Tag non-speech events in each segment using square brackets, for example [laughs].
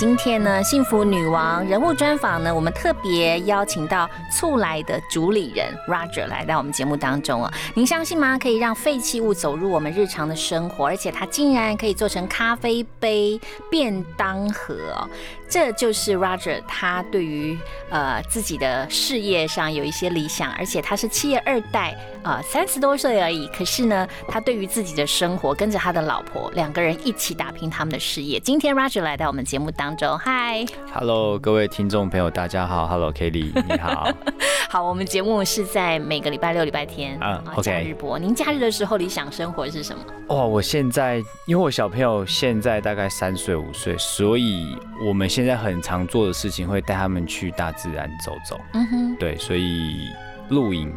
今天呢，幸福女王人物专访呢，我们特别邀请到醋来的主理人 Roger 来到我们节目当中哦。您相信吗？可以让废弃物走入我们日常的生活，而且它竟然可以做成咖啡杯、便当盒哦。这就是 Roger 他对于呃自己的事业上有一些理想，而且他是企业二代，呃三十多岁而已。可是呢，他对于自己的生活，跟着他的老婆两个人一起打拼他们的事业。今天 Roger 来到我们节目当中，嗨，Hello，各位听众朋友，大家好，Hello，Kelly，你好，[laughs] 好，我们节目是在每个礼拜六、礼拜天啊假日播。您假日的时候理想生活是什么？哦，我现在因为我小朋友现在大概三岁五岁，所以我们现在很常做的事情会带他们去大自然走走。嗯哼，对，所以露营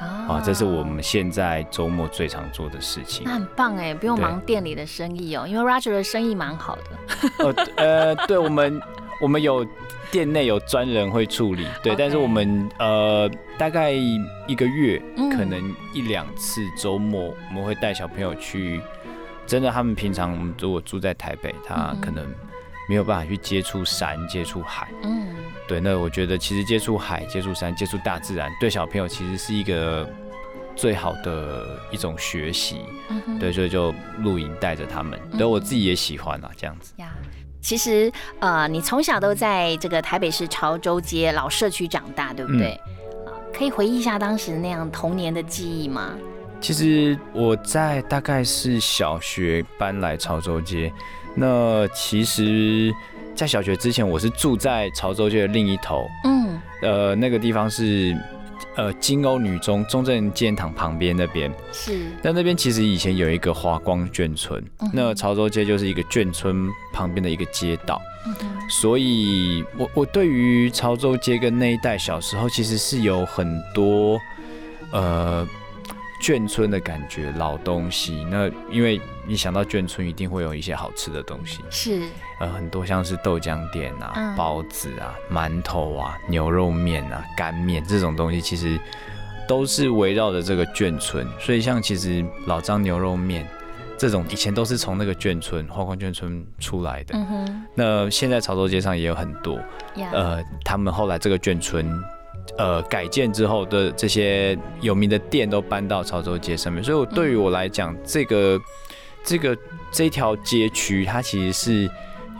啊，这是我们现在周末最常做的事情。那很棒哎，不用忙店里的生意哦，因为 Roger 的生意蛮好的。呃 [laughs] 呃，对我们我们有店内有专人会处理，对，但是我们呃大概一个月可能一两次周末我们会带小朋友去。真的，他们平常如果住在台北，他可能没有办法去接触山、接触海。嗯，对。那我觉得，其实接触海、接触山、接触大自然，对小朋友其实是一个最好的一种学习。嗯对，所以就露营带着他们，对我自己也喜欢啊，这样子。呀，其实呃，你从小都在这个台北市潮州街老社区长大，对不对？啊，可以回忆一下当时那样童年的记忆吗？其实我在大概是小学搬来潮州街，那其实，在小学之前，我是住在潮州街的另一头，嗯，呃，那个地方是呃金欧女中中正纪念堂旁边那边，是。那那边其实以前有一个华光眷村，那潮州街就是一个眷村旁边的一个街道，嗯所以我我对于潮州街跟那一带小时候其实是有很多呃。眷村的感觉，老东西。那因为你想到眷村，一定会有一些好吃的东西。是，呃，很多像是豆浆店啊、包子啊、馒头啊、牛肉面啊、干面这种东西，其实都是围绕着这个眷村。所以像其实老张牛肉面这种，以前都是从那个眷村花光眷村出来的。嗯哼。那现在潮州街上也有很多，呃，他们后来这个眷村。呃，改建之后的这些有名的店都搬到潮州街上面，所以我对于我来讲，这个这个这条街区，它其实是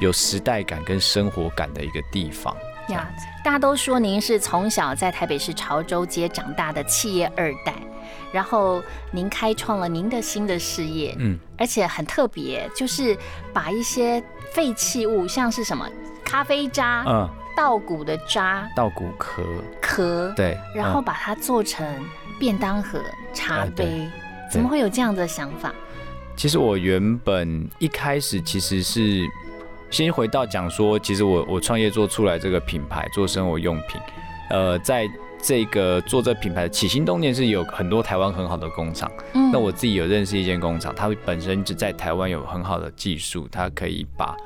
有时代感跟生活感的一个地方。呀，大家都说您是从小在台北市潮州街长大的企业二代，然后您开创了您的新的事业，嗯，而且很特别，就是把一些废弃物，像是什么咖啡渣，嗯。稻谷的渣，稻谷壳壳，对，然后把它做成便当盒、茶杯，怎么会有这样的想法？其实我原本一开始其实是先回到讲说，其实我我创业做出来这个品牌做生活用品，呃，在这个做这品牌的起心动念是有很多台湾很好的工厂，嗯，那我自己有认识一间工厂，它本身就在台湾有很好的技术，它可以把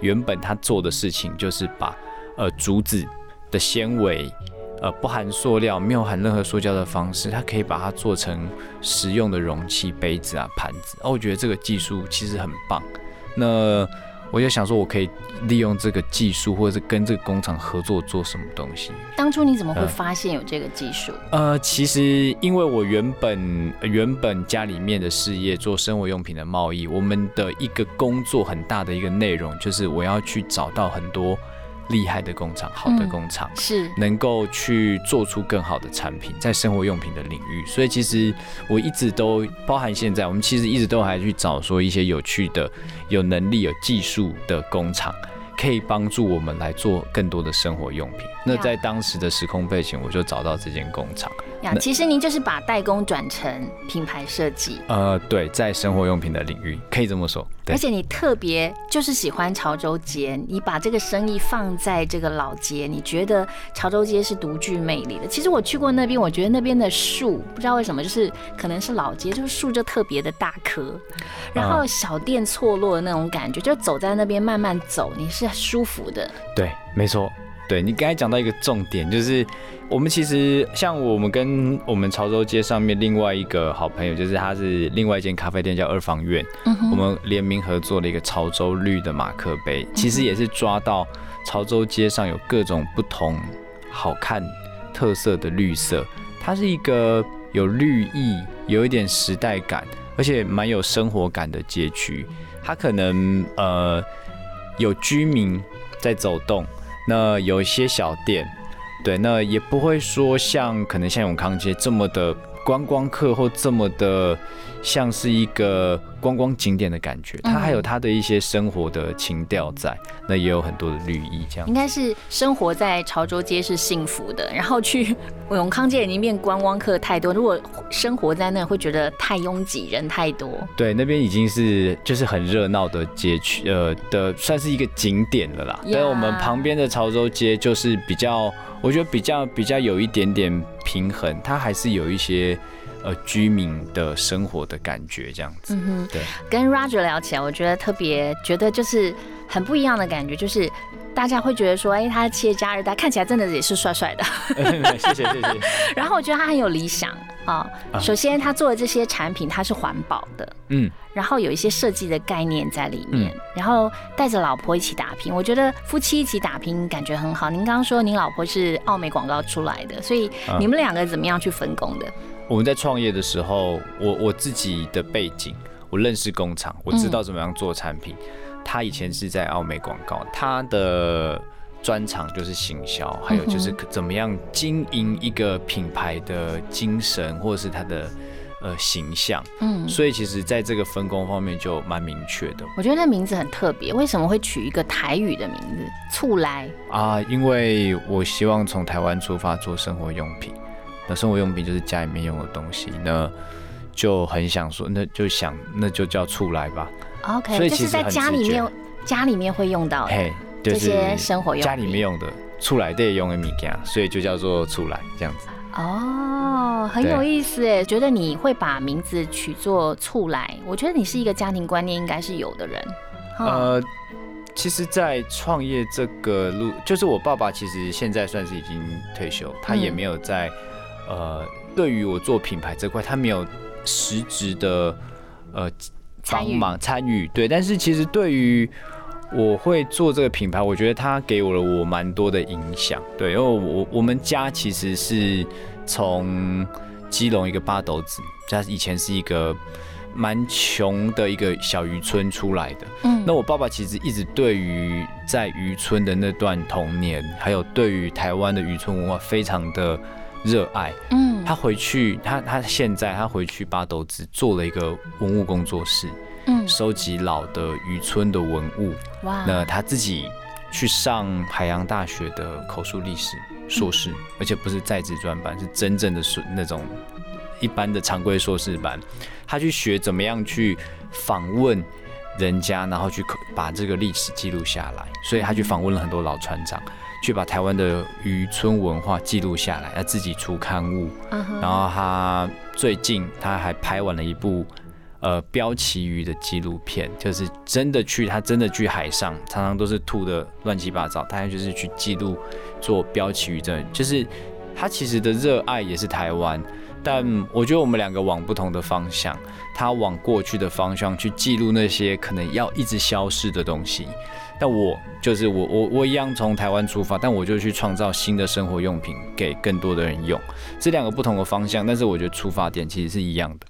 原本它做的事情就是把呃，竹子的纤维，呃，不含塑料，没有含任何塑胶的方式，它可以把它做成实用的容器、杯子啊、盘子。哦，我觉得这个技术其实很棒。那我就想说，我可以利用这个技术，或者是跟这个工厂合作做什么东西。当初你怎么会发现有这个技术？呃，其实因为我原本原本家里面的事业做生活用品的贸易，我们的一个工作很大的一个内容就是我要去找到很多。厉害的工厂，好的工厂是能够去做出更好的产品，在生活用品的领域。所以其实我一直都包含现在，我们其实一直都还去找说一些有趣的、有能力、有技术的工厂，可以帮助我们来做更多的生活用品。那在当时的时空背景，我就找到这间工厂。呀，其实您就是把代工转成品牌设计，呃，对，在生活用品的领域可以这么说。对而且你特别就是喜欢潮州街，你把这个生意放在这个老街，你觉得潮州街是独具魅力的。其实我去过那边，我觉得那边的树不知道为什么，就是可能是老街，就是树就特别的大棵，然后小店错落的那种感觉，就走在那边慢慢走，你是舒服的。对，没错。对你刚才讲到一个重点，就是我们其实像我们跟我们潮州街上面另外一个好朋友，就是他是另外一间咖啡店叫二房院，我们联名合作了一个潮州绿的马克杯，其实也是抓到潮州街上有各种不同好看特色的绿色，它是一个有绿意、有一点时代感，而且蛮有生活感的街区。它可能呃有居民在走动。那有一些小店，对，那也不会说像可能像永康街这么的观光客或这么的像是一个观光景点的感觉，它还有它的一些生活的情调在，那也有很多的绿意，这样应该是生活在潮州街是幸福的，然后去永康街已经变观光客太多，如果生活在那会觉得太拥挤，人太多。对，那边已经是就是很热闹的街区，呃的算是一个景点了啦。但我们旁边的潮州街就是比较，我觉得比较比较有一点点平衡，它还是有一些呃居民的生活的感觉这样子。嗯哼，对。跟 Roger 聊起来，我觉得特别觉得就是很不一样的感觉，就是大家会觉得说，哎，他企业家二代看起来真的也是帅帅的。谢 [laughs] 谢谢谢。[laughs] 然后我觉得他很有理想啊。首先，他做的这些产品，它是环保的。嗯。然后有一些设计的概念在里面。然后带着老婆一起打拼，我觉得夫妻一起打拼感觉很好。您刚刚说您老婆是奥美广告出来的，所以你们两个怎么样去分工的？我们在创业的时候，我我自己的背景，我认识工厂，我知道怎么样做产品。他以前是在奥美广告，他的专长就是行销，还有就是怎么样经营一个品牌的精神，或者是它的呃形象。嗯，所以其实在这个分工方面就蛮明确的。我觉得那名字很特别，为什么会取一个台语的名字“醋来”啊？因为我希望从台湾出发做生活用品，那生活用品就是家里面用的东西，那就很想说，那就想那就叫醋来吧。OK，就是在家里面，家里面会用到的这些生活用家里面用的出来得用的米件，所以就叫做出来这样子。哦，很有意思哎，觉得你会把名字取作醋来，我觉得你是一个家庭观念应该是有的人。呃，其实，在创业这个路，就是我爸爸其实现在算是已经退休，他也没有在呃，对于我做品牌这块，他没有实质的呃。帮忙参与对，但是其实对于我会做这个品牌，我觉得它给我了我蛮多的影响。对，因为我我们家其实是从基隆一个八斗子，家以前是一个蛮穷的一个小渔村出来的。嗯，那我爸爸其实一直对于在渔村的那段童年，还有对于台湾的渔村文化非常的热爱。嗯。他回去，他他现在他回去八斗子做了一个文物工作室，嗯，收集老的渔村的文物。哇！那他自己去上海洋大学的口述历史硕士，而且不是在职专班，是真正的硕那种一般的常规硕士班。他去学怎么样去访问人家，然后去把这个历史记录下来。所以他去访问了很多老船长。去把台湾的渔村文化记录下来，他自己出刊物，然后他最近他还拍完了一部呃标旗鱼的纪录片，就是真的去他真的去海上，常常都是吐的乱七八糟，他就是去记录做标旗鱼的，就是他其实的热爱也是台湾，但我觉得我们两个往不同的方向，他往过去的方向去记录那些可能要一直消失的东西。但我就是我，我我一样从台湾出发，但我就去创造新的生活用品给更多的人用，这两个不同的方向，但是我觉得出发点其实是一样的。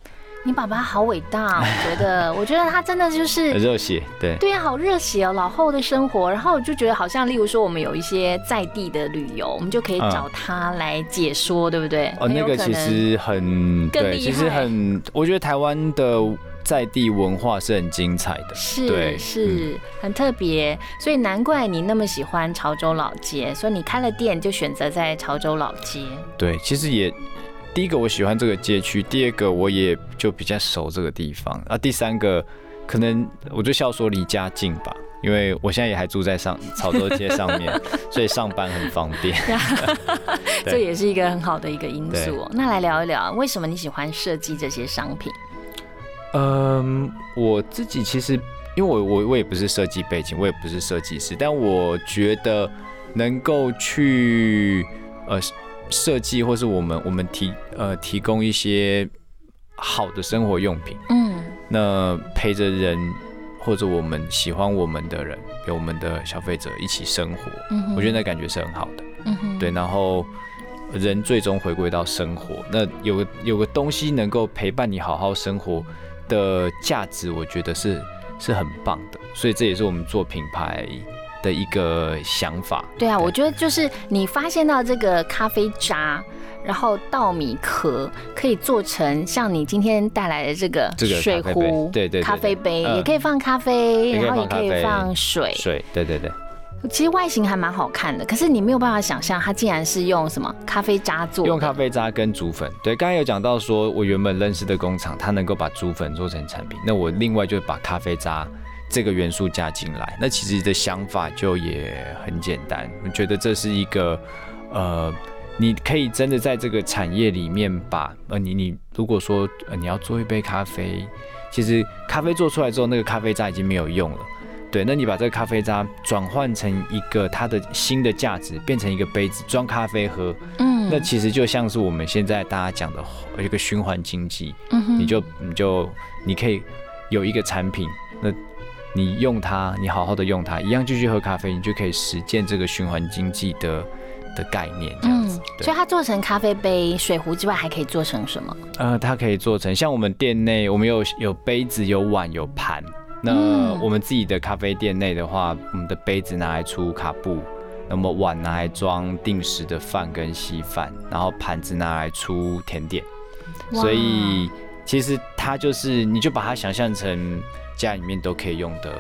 你爸爸好伟大，我觉得，[laughs] 我觉得他真的就是热血，对对呀，好热血哦，老后的生活，然后我就觉得好像，例如说我们有一些在地的旅游，我们就可以找他来解说，对不对？哦，那个其实很对，其实很，我觉得台湾的。在地文化是很精彩的，是是很特别，所以难怪你那么喜欢潮州老街，所以你开了店就选择在潮州老街。对，其实也第一个我喜欢这个街区，第二个我也就比较熟这个地方，啊，第三个可能我就笑说离家近吧，因为我现在也还住在上潮州街上面，[laughs] 所以上班很方便。[laughs] 这也是一个很好的一个因素、哦。那来聊一聊，为什么你喜欢设计这些商品？嗯，我自己其实因为我我我也不是设计背景，我也不是设计师，但我觉得能够去呃设计，或是我们我们提呃提供一些好的生活用品，嗯。那陪着人或者我们喜欢我们的人，有我们的消费者一起生活，嗯我觉得那感觉是很好的。嗯哼。对，然后人最终回归到生活，那有个有个东西能够陪伴你好好生活的价值，我觉得是是很棒的，所以这也是我们做品牌的一个想法。对啊，我觉得就是你发现到这个咖啡渣，然后稻米壳可以做成像你今天带来的这个这个水壶，对对对咖啡杯嗯。也可以放咖啡，然后也可以放水，水，对对对，其实外形还蛮好看的。可是你没有办法想象它竟然是用什么咖啡渣做的，用咖啡渣跟竹粉。对，刚才有讲到说，我原本认识的工厂，它能够把竹粉做成产品，那我另外就把咖啡渣这个元素加进来。那其实的想法就也很简单，我觉得这是一个呃，你可以真的在这个产业里面把呃，你你如果说呃你要做一杯咖啡，其实咖啡做出来之后，那个咖啡渣已经没有用了。对，那你把这个咖啡渣转换成一个它的新的价值，变成一个杯子装咖啡喝，嗯那其实就像是我们现在大家讲的呃一个循环经济，嗯哼你就你就你可以有一个产品，那你用它，你好好的用它，一样继续喝咖啡，你就可以实践这个循环经济的的概念，这样子。嗯所以它做成咖啡杯、水壶之外，还可以做成什么？呃，它可以做成像我们店内，我们有有杯子、有碗、有盘。那嗯我们自己的咖啡店内的话，我们的杯子拿来出卡布，那么碗拿来装定时的饭跟稀饭，然后盘子拿来出甜点。所以其实它就是，你就把它想象成家里面都可以用的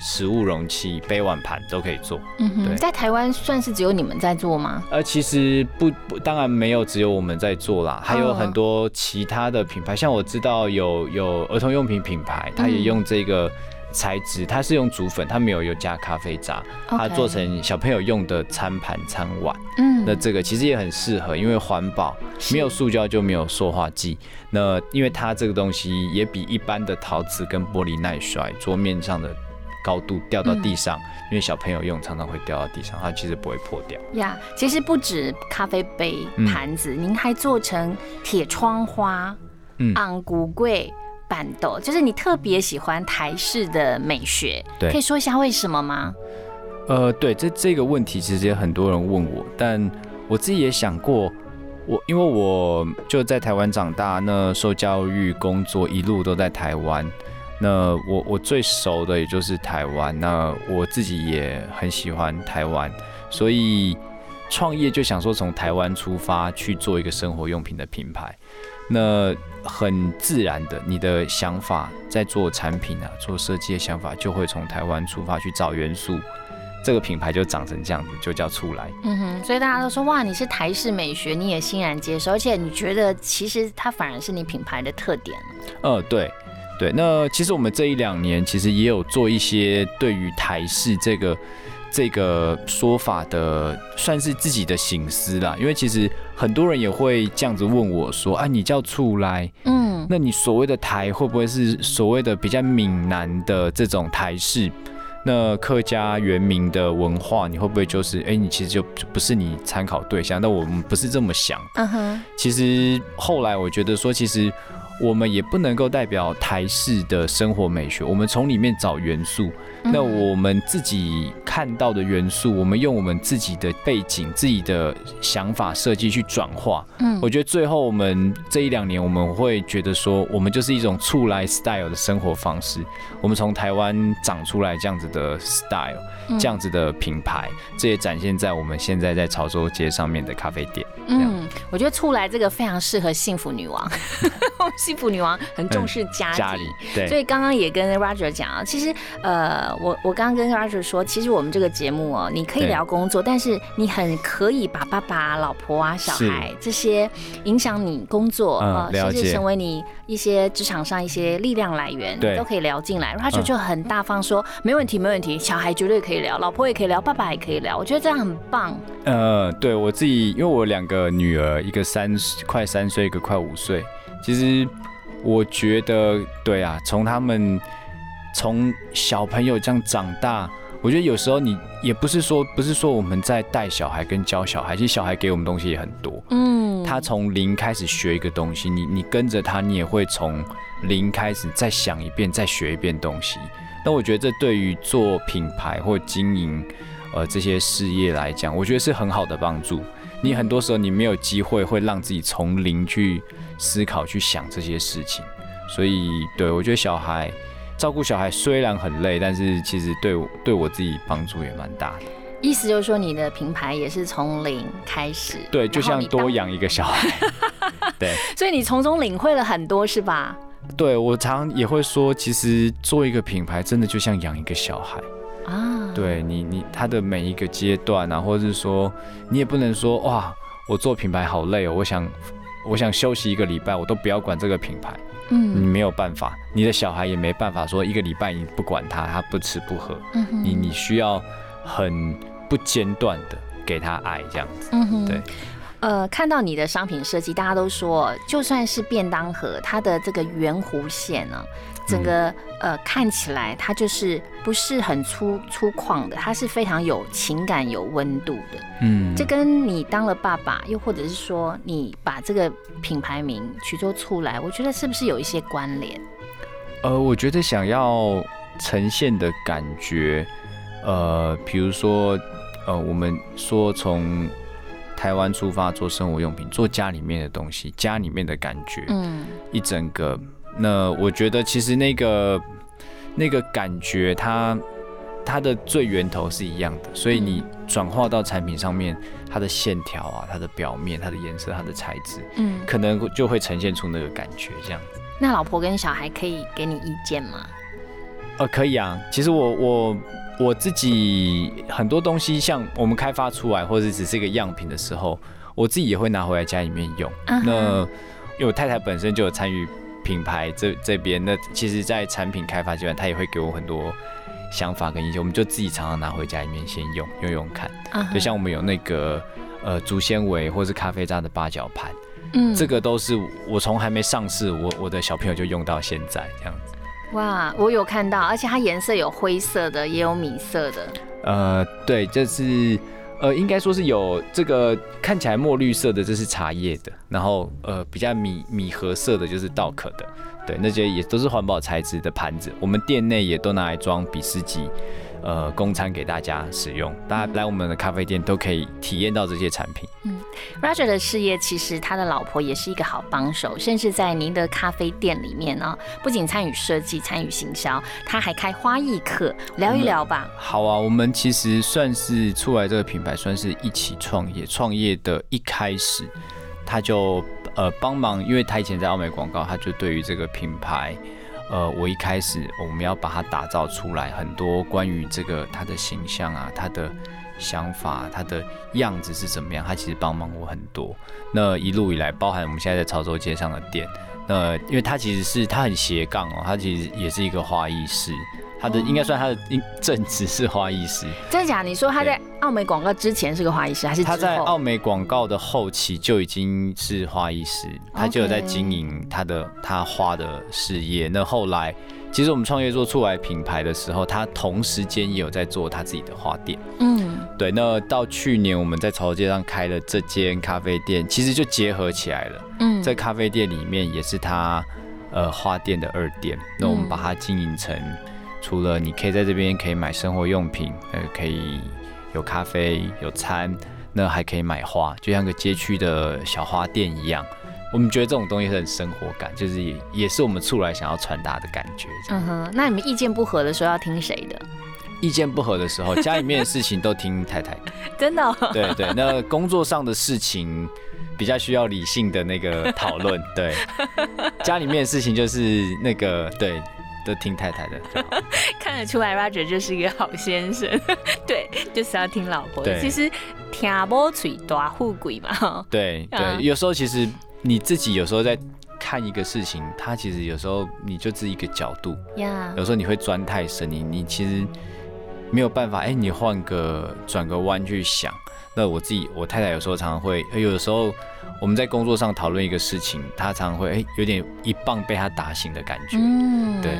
食物容器、杯碗盘都可以做。嗯哼，对在台湾算是只有你们在做吗？呃，其实不不，当然没有只有我们在做啦，还有嗯很多其他的品牌，像我知道有有儿童用品品牌，它也嗯用这个材质，它是用竹粉，它没有有加咖啡渣，它做成小朋友用的餐盘餐碗。嗯那这个其实也很适合，因为环保，没有塑胶就没有塑化剂。那因为它这个东西也比一般的陶瓷跟玻璃耐摔，桌面上的高度掉到地上，因为小朋友用常常会掉到地上，它其实不会破掉。呀其实不止咖啡杯、嗯盘子，您还做成铁窗花、嗯昂古柜、就是你特别喜欢台式的美学，对可以说一下为什么吗？呃，对，这这个问题其实也很多人问我，但我自己也想过，我因为我就在台湾长大，那受教育、工作一路都在台湾，那我我最熟的也就是台湾，那我自己也很喜欢台湾，所以创业就想说从台湾出发去做一个生活用品的品牌，那很自然的，你的想法在做产品啊、做设计的想法就会从台湾出发去找元素。这个品牌就长成这样子，就叫出来。嗯哼，所以大家都说哇，你是台式美学，你也欣然接受，而且你觉得其实它反而是你品牌的特点。呃，对，对。那其实我们这一两年其实也有做一些对于台式这个这个说法的，算是自己的醒思啦。因为其实很多人也会这样子问我说：“啊，你叫出来，嗯，那你所谓的台会不会是所谓的比较闽南的这种台式？那客家原民的文化，你会不会就是哎、你其实就就不是你参考对象？那我们不是这么想。嗯哼，其实后来我觉得说，其实我们也不能够代表台式的生活美学，我们从里面找元素。那我们自己看到的元素，我们用我们自己的背景、自己的想法设计去转化。嗯我觉得最后我们这一两年，我们会觉得说，我们就是一种出来 style 的生活方式。我们从台湾长出来这样子的 style，嗯这样子的品牌，这也展现在我们现在在潮州街上面的咖啡店。嗯，我觉得出来这个非常适合幸福女王。幸 [laughs] 幸福女王很重视家庭。家里对，所以刚刚也跟 Roger 讲啊，其实呃，我我刚刚跟 Roger 说，其实我们这个节目哦，你可以聊工作，但是你很可以把爸爸、老婆啊、小孩这些影响你工作嗯呃，甚至成为你一些职场上一些力量来源，对都可以聊进来。Roger 嗯就很大方说，没问题，没问题，小孩绝对可以聊，老婆也可以聊，爸爸也可以聊，我觉得这样很棒。呃，对我自己，因为我两个女儿，一个三快三岁，一个快五岁。其实我觉得，对啊，从他们从小朋友这样长大，我觉得有时候你也不是说不是说我们在带小孩跟教小孩，其实小孩给我们东西也很多。嗯，他从零开始学一个东西，你你跟着他，你也会从零开始再想一遍，再学一遍东西。那我觉得这对于做品牌或经营呃这些事业来讲，我觉得是很好的帮助。你很多时候你没有机会会让自己从零去思考、去想这些事情，所以对我觉得小孩照顾小孩虽然很累，但是其实对我对我自己帮助也蛮大的。意思就是说，你的品牌也是从零开始，对，就像多养一个小孩。[laughs] 对。所以你从中领会了很多，是吧？对我常也会说，其实做一个品牌真的就像养一个小孩。啊，对你，你他的每一个阶段啊，或者是说，你也不能说哇，我做品牌好累哦，我想我想休息一个礼拜，我都不要管这个品牌。你嗯没有办法，你的小孩也没办法说一个礼拜你不管他，他不吃不喝，嗯哼你你需要很不间断的给他爱这样子。嗯哼对。呃，看到你的商品设计，大家都说，就算是便当盒，它的这个圆弧线呢、整个、嗯呃看起来它就是不是很粗粗犷的，它是非常有情感、有温度的。嗯这跟你当了爸爸，又或者是说你把这个品牌名取作出来，我觉得是不是有一些关联？呃，我觉得想要呈现的感觉，呃，比如说，呃，我们说从台湾出发做生活用品，做家里面的东西，家里面的感觉，嗯一整个，那我觉得其实那个那个感觉它，它的最源头是一样的，所以你转化到产品上面，它的线条啊，它的表面、它的颜色、它的材质，嗯，可能就会呈现出那个感觉，这样子。那老婆跟小孩可以给你意见吗？呃，可以啊。其实我我我自己很多东西，像我们开发出来或者只是一个样品的时候，我自己也会拿回来家里面用。那因为我太太本身就有参与品牌这这边，那其实在产品开发阶段，他也会给我很多想法跟意见，我们就自己常常拿回家里面先用用用看。啊哈就像我们有那个呃竹纤维或是咖啡渣的八角盘，嗯这个都是我从还没上市，我我的小朋友就用到现在这样子。哇，我有看到，而且它颜色有灰色的，也有米色的。呃，对，这是呃，应该说是有这个看起来墨绿色的，这是茶叶的，然后呃，比较米米褐色的就是稻壳的，对，那些也都是环保材质的盘子，我们店内也都拿来装比斯吉，呃，供餐给大家使用，大家来我们的咖啡店都可以体验到这些产品。嗯 Roger 的事业其实他的老婆也是一个好帮手，甚至在您的咖啡店里面呢，不仅参与设计、参与行销，他还开花艺课，聊一聊吧。好啊，我们其实算是出来这个品牌，算是一起创业。创业的一开始，他就呃帮忙，因为他以前在奥美广告，他就对于这个品牌，呃，我一开始我们要把它打造出来，很多关于这个他的形象啊，他的想法，他的样子是怎么样，他其实帮忙我很多。那一路以来，包含我们现在在潮州街上的店，那因为他其实是他很斜杠哦，他其实也是一个花艺师。他的应该算他的应正职是花艺师，真的假？你说他在奥美广告之前是个花艺师，还是他在奥美广告的后期就已经是花艺师，他就有在经营他的他花的事业。那后来，其实我们创业做出来品牌的时候，他同时间也有在做他自己的花店。嗯对，那到去年我们在潮州街上开了这间咖啡店，其实就结合起来了。嗯在咖啡店里面也是他呃花店的二店，那我们把它经营成，除了你可以在这边可以买生活用品，呃，可以有咖啡有餐，那还可以买花，就像个街区的小花店一样。我们觉得这种东西很生活感，就是也也是我们出来想要传达的感觉。嗯哼，那你们意见不合的时候要听谁的？意见不合的时候，家里面的事情都听太太。真的哦、对对，那工作上的事情比较需要理性的那个讨论。对，家里面的事情就是那个对，都听太太的。[laughs] 看得出来，Roger 就是一个好先生，[laughs] 对，就是要听老婆的。其实听不嘴大富贵嘛，哈对啊对，有时候其实你自己有时候在看一个事情，它其实有时候你就只一个角度，呀有时候你会钻太深，你你其实没有办法，哎、你换个转个弯去想。那我自己，我太太有时候常常会，呃有的时候我们在工作上讨论一个事情，他常常会，哎、有点一棒被他打醒的感觉。嗯对，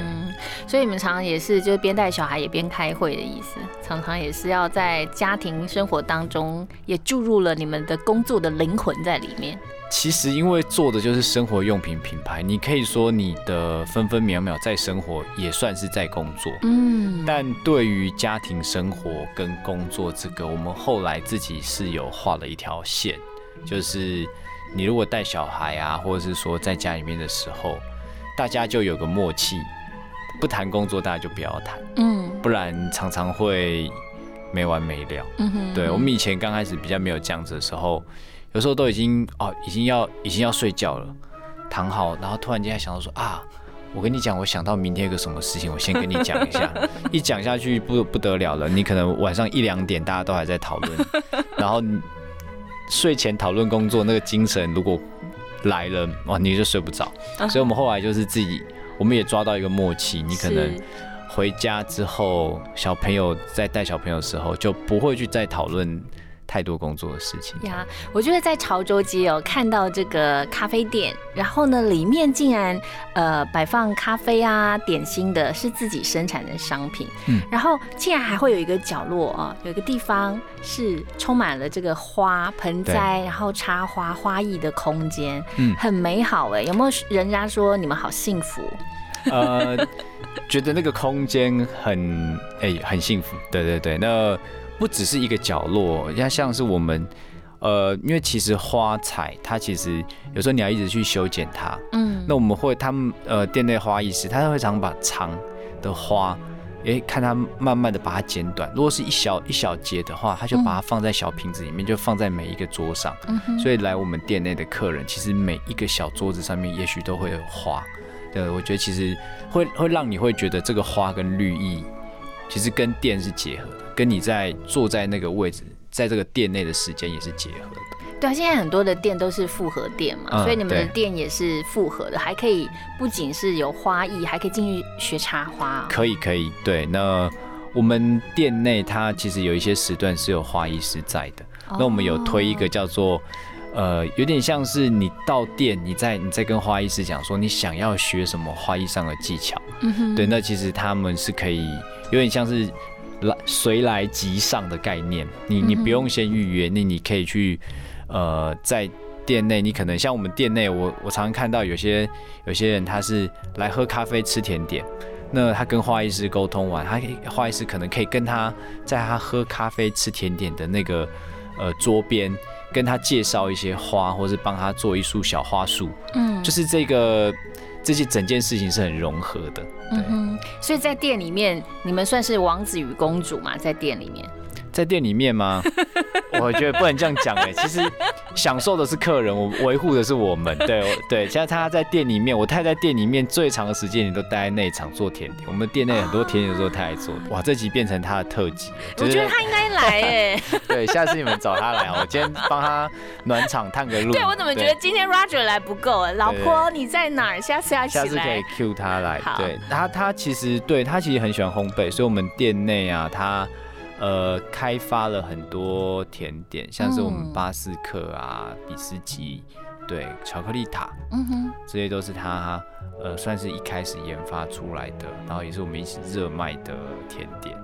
所以你们常常也是就是边带小孩也边开会的意思，常常也是要在家庭生活当中也注入了你们的工作的灵魂在里面。其实因为做的就是生活用品品牌，你可以说你的分分秒秒在生活也算是在工作。嗯，但对于家庭生活跟工作这个，我们后来自己是有画了一条线，就是你如果带小孩啊，或者是说在家里面的时候，大家就有个默契，不谈工作，大家就不要谈，嗯。不然常常会没完没了。嗯哼。对我们以前刚开始比较没有这样子的时候，有时候都已经哦，已经要已经要睡觉了，躺好，然后突然间还想到说啊，我跟你讲，我想到明天有个什么事情，我先跟你讲一下，[laughs] 一讲下去不不得了了，你可能晚上一两点大家都还在讨论，[laughs] 然后你睡前讨论工作那个精神如果来了，哇，你就睡不着，所以我们后来就是自己，我们也抓到一个默契，你可能。回家之后，小朋友在带小朋友的时候，就不会去再讨论太多工作的事情。呀，我觉得在潮州街哦，看到这个咖啡店，然后呢，里面竟然呃摆放咖啡啊、点心的，是自己生产的商品。嗯然后竟然还会有一个角落啊，有一个地方是充满了这个花盆栽，然后插花花艺的空间，嗯很美好哎。有没有人家说你们好幸福？呃，[laughs] 觉得那个空间很哎、很幸福。对对对，那不只是一个角落，像像是我们呃，因为其实花材它其实有时候你要一直去修剪它。嗯，那我们会他们呃店内花艺师，他会常把长的花。诶，看它慢慢的把它剪短。如果是一小一小节的话，他就把它放在小瓶子里面，就放在每一个桌上。嗯所以来我们店内的客人，其实每一个小桌子上面，也许都会有花。对，我觉得其实会会让你会觉得这个花跟绿意，其实跟店是结合的，跟你在坐在那个位置，在这个店内的时间也是结合的。对啊，现在很多的店都是复合店嘛，嗯所以你们的店也是复合的，还可以不仅是有花艺，还可以进去学插花哦、可以，可以，对。那我们店内它其实有一些时段是有花艺师在的，那我们有推一个叫做。呃，有点像是你到店，你在你在跟花艺师讲说你想要学什么花艺上的技巧，嗯哼。对，那其实他们是可以有点像是来随来即上的概念，你你不用先预约，那你可以去呃在店内，你可能像我们店内，我我常常看到有些有些人他是来喝咖啡吃甜点。那他跟花艺师沟通完，他花艺师可能可以跟他在他喝咖啡吃甜点的那个呃桌边，跟他介绍一些花，或是帮他做一束小花束，嗯就是这个这些整件事情是很融合的。对，嗯，所以在店里面，你们算是王子与公主嘛，在店里面。在店里面吗？我觉得不能这样讲哎，其实享受的是客人，我维护的是我们。对我对，现在他在店里面，我太太在店里面最长的时间，你都待在内场做甜点。我们店内很多甜点有时候太做的，哇，这集变成他的特辑。我觉得他应该来哎，[laughs] 对，下次你们找他来啊，我今天帮他暖场探个路。对我怎么觉得今天 Roger 来不够啊？老婆你在哪儿？下次要起下次可以来。Q 他来好，对他，他其实对他其实很喜欢烘焙，所以我们店内啊，他呃开发了很多甜点，像是我嗯。们巴斯克啊、比斯吉，对，巧克力塔，嗯哼，这些都是他呃算是一开始研发出来的，然后也是我们一起热卖的甜点，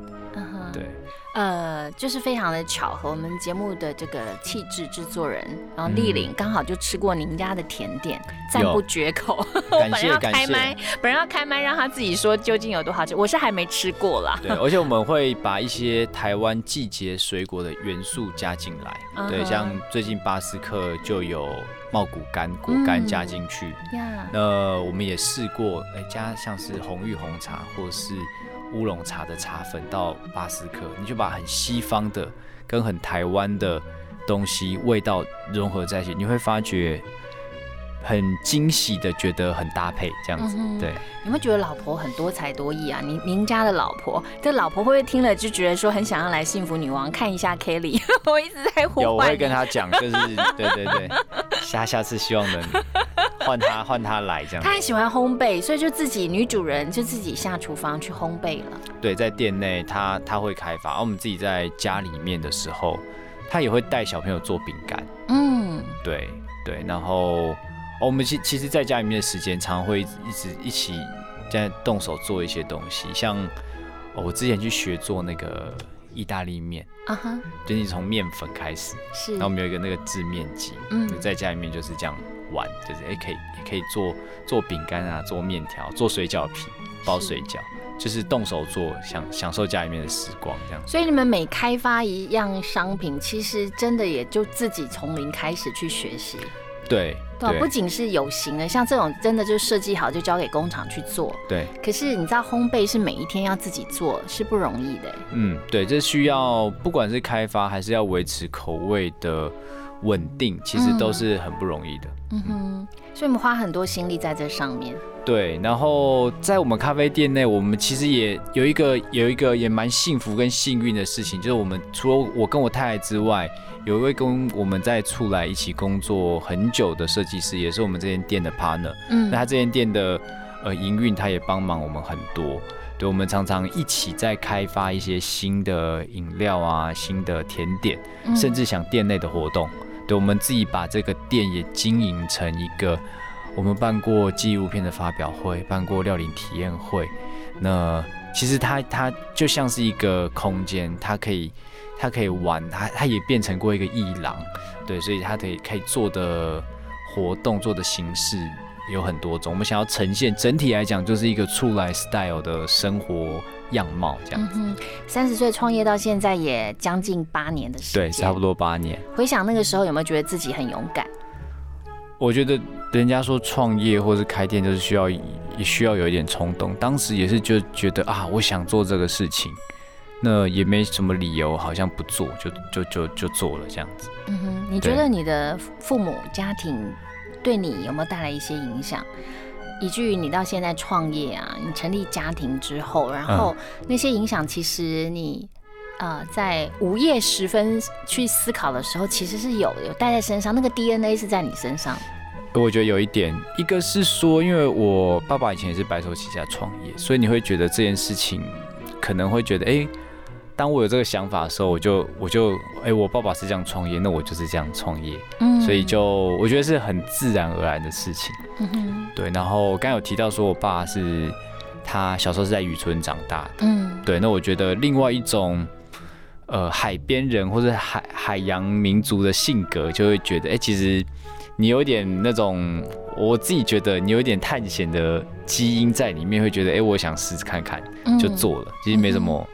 对，呃，就是非常的巧合，我们节目的这个气质制作人，然后丽玲刚好就吃过您家的甜点，赞不绝口。[laughs] 我感本来要谢感谢开麦，本来要开麦让他自己说究竟有多好吃，我是还没吃过啦。对，而且我们会把一些台湾季节水果的元素加进来。对，像最近巴斯克就有茂谷柑果干加进去。呀，那我们也试过，哎、加像是红玉红茶或是乌龙茶的茶粉到巴斯克，你就把很西方的跟很台湾的东西味道融合在一起，你会发觉很惊喜的觉得很搭配这样子嗯哼，对。有没有觉得老婆很多才多艺啊？您您家的老婆，这老婆会不会听了就觉得说很想要来幸福女王看一下 Kelly？[laughs] 我一直在呼唤有，我会跟她讲，就是对对对，下下次希望能换他 [laughs] 换他来这样他。很喜欢烘焙，所以就自己女主人就自己下厨房去烘焙了。对，在店内他他会开发，而我们自己在家里面的时候，他也会带小朋友做饼干。嗯，对对，然后、哦我们其其实在家里面的时间，常常会一直一起在动手做一些东西，像、哦我之前去学做那个意大利面，啊哈，就你从面粉开始，是然后我，们有一个那个制面机，嗯嗯，在家里面就是这样玩，就是也、可以也可以做做饼干啊，做面条，做水饺皮，包水饺，就是动手做，享享受家里面的时光这样。所以你们每开发一样商品，其实真的也就自己从零开始去学习。对对啊，不仅是有形的，像这种真的就设计好就交给工厂去做。对，可是你知道烘焙是每一天要自己做，是不容易的。嗯，对，这需要不管是开发还是要维持口味的稳定，其实都是很不容易的。嗯哼，所以我们花很多心力在这上面。对，然后在我们咖啡店内，我们其实也有一个有一个也蛮幸福跟幸运的事情，就是我们除了我跟我太太之外，有一位跟我们在出来一起工作很久的设计师，也是我们这间店的 partner。嗯那他这间店的呃营运，他也帮忙我们很多。对，我们常常一起在开发一些新的饮料啊、新的甜点，嗯甚至想店内的活动。对，我们自己把这个店也经营成一个，我们办过纪录片的发表会，办过料理体验会。那其实它它就像是一个空间，它可以它可以玩，它它也变成过一个艺廊。对，所以它可以可以做的活动、做的形式有很多种。我们想要呈现整体来讲，就是一个出来 style 的生活样貌这样子。三十岁创业到现在也将近八年的时间，对，差不。多八年。回想那个时候，有没有觉得自己很勇敢？我觉得人家说创业或是开店，就是需要也需要有一点冲动。当时也是就觉得啊，我想做这个事情，那也没什么理由，好像不做就就就就做了这样子。嗯哼，你觉得你的父母家庭对你有没有带来一些影响？以至于你到现在创业啊，你成立家庭之后，然后那些影响，其实你呃在午夜时分去思考的时候，其实是有的，有带在身上，那个 DNA 是在你身上。我觉得有一点，一个是说，因为我爸爸以前也是白手起家创业，所以你会觉得这件事情可能会觉得，哎、当我有这个想法的时候，我就我就，哎、我爸爸是这样创业，那我就是这样创业，嗯。所以就我觉得是很自然而然的事情。嗯哼。对，然后刚刚有提到说我爸是他小时候是在渔村长大的，嗯。对，那我觉得另外一种呃海边人或者海海洋民族的性格，就会觉得，哎、其实你有点那种，我自己觉得你有一点探险的基因在里面，会觉得，哎、我想试试看看，嗯。就做了，其实没什么、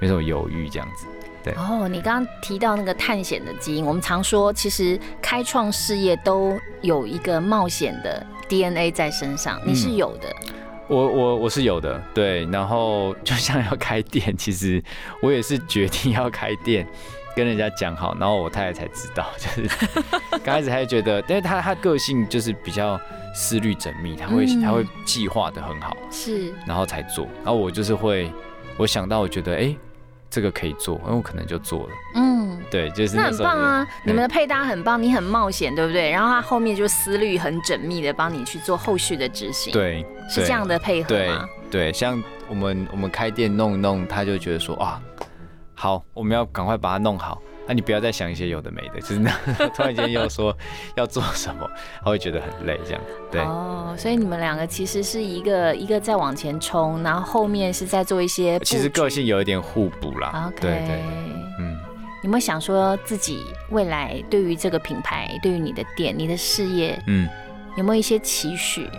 没什么犹豫这样子。对。哦，你刚刚提到那个探险的基因，我们常说，其实开创事业都有一个冒险的 DNA 在身上，你是嗯有的。我我我是有的，对，然后就像要开店，其实我也是决定要开店，跟人家讲好，然后我太太才知道，就是 [laughs] 刚开始还觉得，因为她她个性就是比较思虑缜密，她会嗯。她会计划的很好，是，然后才做，然后我就是会，我想到我觉得哎、诶这个可以做，那我可能就做了，嗯，对，就是那很棒啊！你们的配搭很棒，你很冒险，对不对？然后他后面就思虑很缜密的帮你去做后续的执行，，对，对是这样的配合对吗？对，像我们我们开店弄一弄，他就觉得说啊，好，我们要赶快把它弄好。那、你不要再想一些有的没的，就是那 [laughs] 突然间又说要做什么，他会觉得很累这样。对，哦，所以你们两个其实是一个一个在往前冲，然后后面是在做一些。其实个性有一点互补啦。OK，对对，嗯，有没有想说自己未来对于这个品牌、对于你的店、你的事业，嗯有没有一些期许？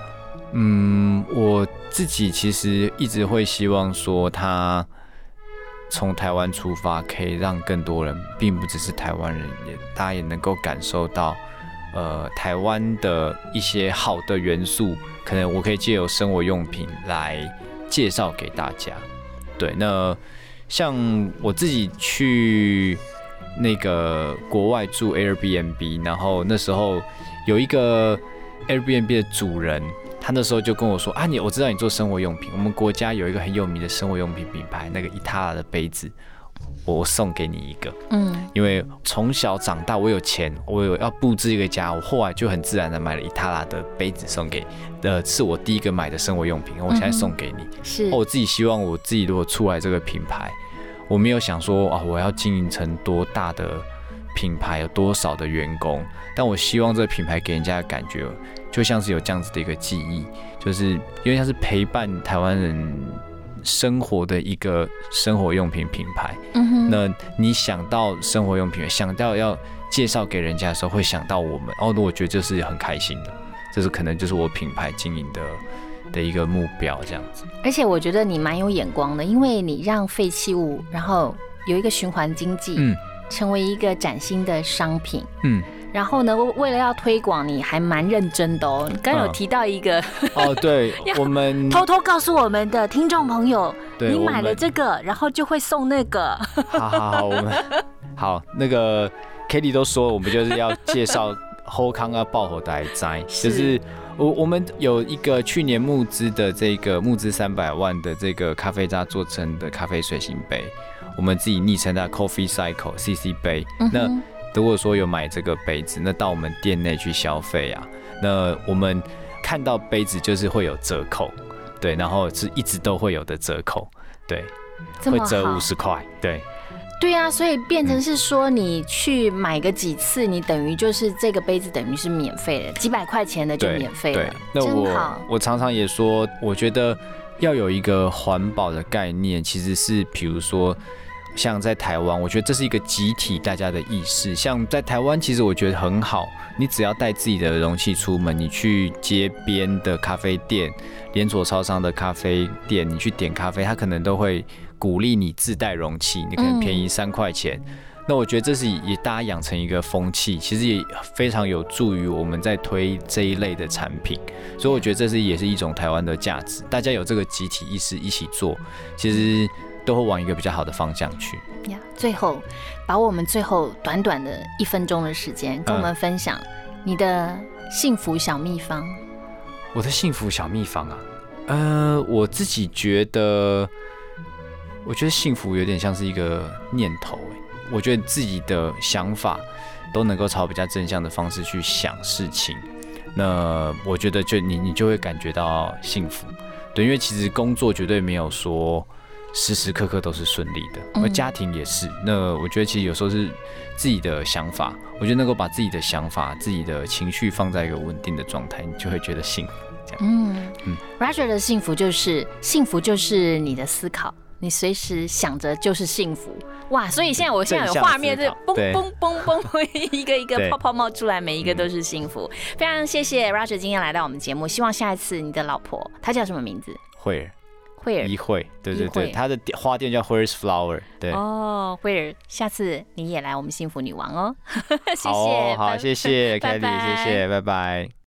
嗯，我自己其实一直会希望说，他从台湾出发，可以让更多人，并不只是台湾人，也大家也能够感受到，呃，台湾的一些好的元素，可能我可以借由生活用品来介绍给大家。对，那像我自己去那个国外住 Airbnb，然后那时候有一个 Airbnb 的主人，他那时候就跟我说啊，你我知道你做生活用品，我们国家有一个很有名的生活用品品牌，那个伊塔拉的杯子，我送给你一个。嗯因为从小长大，我有钱，我有要布置一个家，我后来就很自然的买了伊塔拉的杯子送给，呃，是我第一个买的生活用品，我现在送给你。是哦我自己希望我自己如果出来这个品牌，我没有想说啊，我要经营成多大的品牌，有多少的员工，但我希望这个品牌给人家的感觉，就像是有这样子的一个记忆，就是因为它是陪伴台湾人生活的一个生活用品品牌。嗯哼那你想到生活用品，想到要介绍给人家的时候，会想到我们，哦，那我觉得这是很开心的，这是可能就是我品牌经营的的一个目标，这样子。而且我觉得你蛮有眼光的，因为你让废弃物，然后有一个循环经济，嗯成为一个崭新的商品。嗯，然后呢，为为了要推广，你还蛮认真的哦。你刚刚有嗯提到一个，哦，对，[laughs] 我们偷偷告诉我们的听众朋友，你买了们这个，然后就会送那个。好好好，我们 [laughs] 好那个 Kitty 都说，我们就是要介绍 [laughs] 后康啊爆火的摘，是就是我我们有一个去年募资的这个募资三百万的这个咖啡渣做成的咖啡水晶杯，我们自己昵称它 Coffee Cycle CC 杯。那如果说有买这个杯子，那到我们店内去消费啊，那我们看到杯子就是会有折扣，对，然后是一直都会有的折扣，对，会折五，十块，对。对啊，所以变成是说你去买个几次，你等于就是这个杯子等于是免费的，几百块钱的就免费对了，，那真我好。我常常也说，我觉得要有一个环保的概念，其实是比如说。像在台湾，我觉得这是一个集体大家的意识。像在台湾，其实我觉得很好，你只要带自己的容器出门，你去街边的咖啡店、连锁超商的咖啡店，你去点咖啡，他可能都会鼓励你自带容器，你可能便宜三块钱。那我觉得这是也大家养成一个风气，其实也非常有助于我们在推这一类的产品，所以我觉得这是也是一种台湾的价值，大家有这个集体意识一起做，其实都会往一个比较好的方向去。呀，最后把我们最后短短的一分钟的时间，跟我们分享你的幸福小秘方。我的幸福小秘方啊，呃，我自己觉得，我觉得幸福有点像是一个念头，哎，我觉得自己的想法都能够朝比较正向的方式去想事情，那我觉得就你你就会感觉到幸福，对，因为其实工作绝对没有说时时刻刻都是顺利的，嗯而家庭也是。那我觉得其实有时候是自己的想法，我觉得能够把自己的想法、自己的情绪放在一个稳定的状态，你就会觉得幸福。嗯嗯 Roger 的幸福就是幸福，就是你的思考，你随时想着就是幸福。哇！所以现在我现在有画面，是嘣嘣嘣嘣，一个一个泡泡冒出来，每一个都是幸福。非常谢谢 Roger 今天来到我们节目，希望下一次你的老婆她叫什么名字？慧儿，一。惠，对对对，它的花店叫 Where's Flower，对。哦，惠尔，下次你也来我们幸福女王哦，[laughs] 谢谢，好哦，好，谢谢拜 Kelly，谢谢，拜拜。